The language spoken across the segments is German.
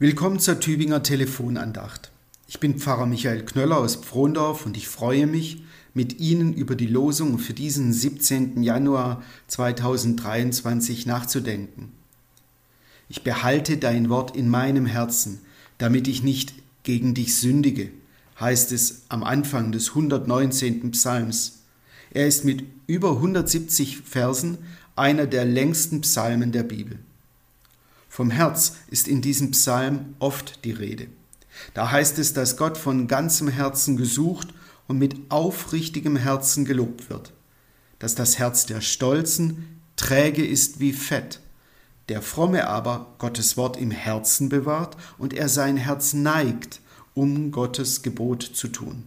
Willkommen zur Tübinger Telefonandacht. Ich bin Pfarrer Michael Knöller aus Pfrondorf und ich freue mich, mit Ihnen über die Losung für diesen 17. Januar 2023 nachzudenken. Ich behalte dein Wort in meinem Herzen, damit ich nicht gegen dich sündige, heißt es am Anfang des 119. Psalms. Er ist mit über 170 Versen einer der längsten Psalmen der Bibel. Vom Herz ist in diesem Psalm oft die Rede. Da heißt es, dass Gott von ganzem Herzen gesucht und mit aufrichtigem Herzen gelobt wird, dass das Herz der Stolzen träge ist wie Fett, der Fromme aber Gottes Wort im Herzen bewahrt und er sein Herz neigt, um Gottes Gebot zu tun.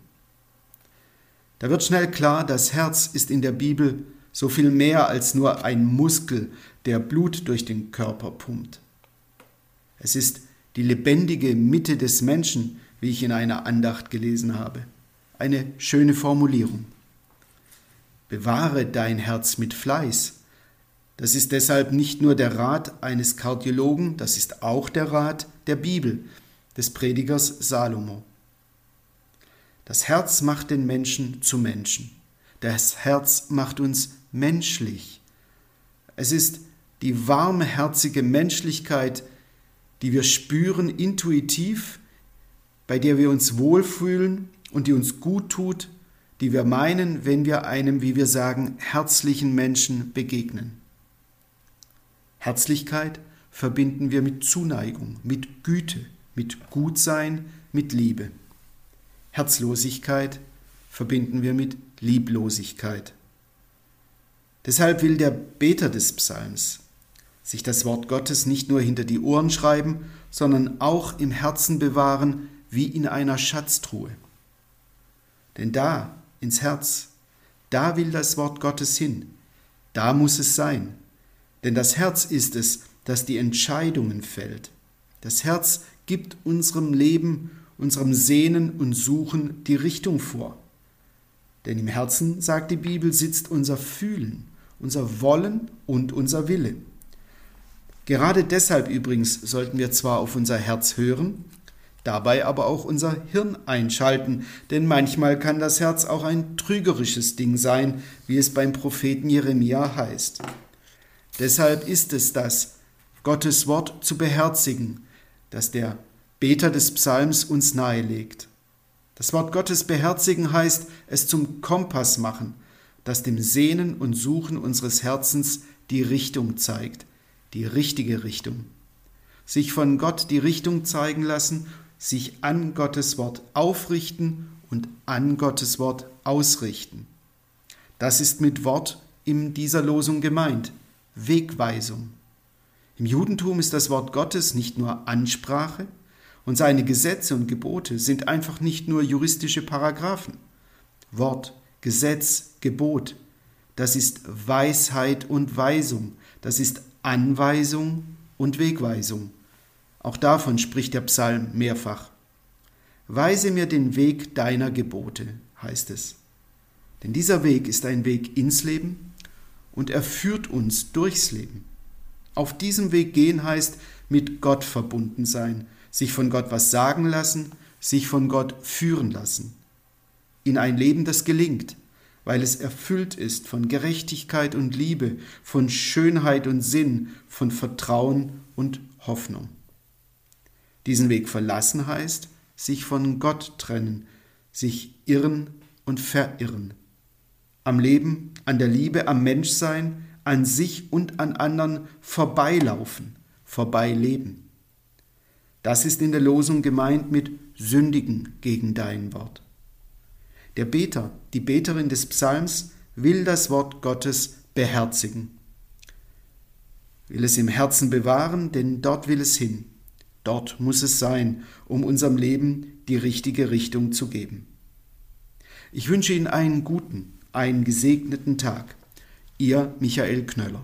Da wird schnell klar, das Herz ist in der Bibel so viel mehr als nur ein Muskel, der Blut durch den Körper pumpt. Es ist die lebendige Mitte des Menschen, wie ich in einer Andacht gelesen habe. Eine schöne Formulierung. Bewahre dein Herz mit Fleiß. Das ist deshalb nicht nur der Rat eines Kardiologen, das ist auch der Rat der Bibel, des Predigers Salomo. Das Herz macht den Menschen zu Menschen. Das Herz macht uns menschlich. Es ist die warmherzige Menschlichkeit, die wir spüren intuitiv, bei der wir uns wohlfühlen und die uns gut tut, die wir meinen, wenn wir einem, wie wir sagen, herzlichen Menschen begegnen. Herzlichkeit verbinden wir mit Zuneigung, mit Güte, mit Gutsein, mit Liebe. Herzlosigkeit verbinden wir mit Lieblosigkeit. Deshalb will der Beter des Psalms sich das Wort Gottes nicht nur hinter die Ohren schreiben, sondern auch im Herzen bewahren wie in einer Schatztruhe. Denn da, ins Herz, da will das Wort Gottes hin, da muss es sein. Denn das Herz ist es, das die Entscheidungen fällt. Das Herz gibt unserem Leben, unserem Sehnen und Suchen die Richtung vor. Denn im Herzen, sagt die Bibel, sitzt unser Fühlen, unser Wollen und unser Wille. Gerade deshalb übrigens sollten wir zwar auf unser Herz hören, dabei aber auch unser Hirn einschalten, denn manchmal kann das Herz auch ein trügerisches Ding sein, wie es beim Propheten Jeremia heißt. Deshalb ist es das, Gottes Wort zu beherzigen, das der Beter des Psalms uns nahelegt. Das Wort Gottes beherzigen heißt, es zum Kompass machen, das dem Sehnen und Suchen unseres Herzens die Richtung zeigt, die richtige Richtung. Sich von Gott die Richtung zeigen lassen, sich an Gottes Wort aufrichten und an Gottes Wort ausrichten. Das ist mit Wort in dieser Losung gemeint, Wegweisung. Im Judentum ist das Wort Gottes nicht nur Ansprache, und seine Gesetze und Gebote sind einfach nicht nur juristische Paragraphen. Wort, Gesetz, Gebot, das ist Weisheit und Weisung, das ist Anweisung und Wegweisung. Auch davon spricht der Psalm mehrfach. Weise mir den Weg deiner Gebote, heißt es. Denn dieser Weg ist ein Weg ins Leben und er führt uns durchs Leben. Auf diesem Weg gehen heißt mit Gott verbunden sein, sich von Gott was sagen lassen, sich von Gott führen lassen. In ein Leben, das gelingt, weil es erfüllt ist von Gerechtigkeit und Liebe, von Schönheit und Sinn, von Vertrauen und Hoffnung. Diesen Weg verlassen heißt, sich von Gott trennen, sich irren und verirren. Am Leben, an der Liebe, am Menschsein, an sich und an anderen vorbeilaufen, vorbeileben. Das ist in der Losung gemeint mit sündigen gegen dein Wort. Der Beter, die Beterin des Psalms will das Wort Gottes beherzigen, will es im Herzen bewahren, denn dort will es hin. Dort muss es sein, um unserem Leben die richtige Richtung zu geben. Ich wünsche Ihnen einen guten, einen gesegneten Tag. Ihr Michael Knöller.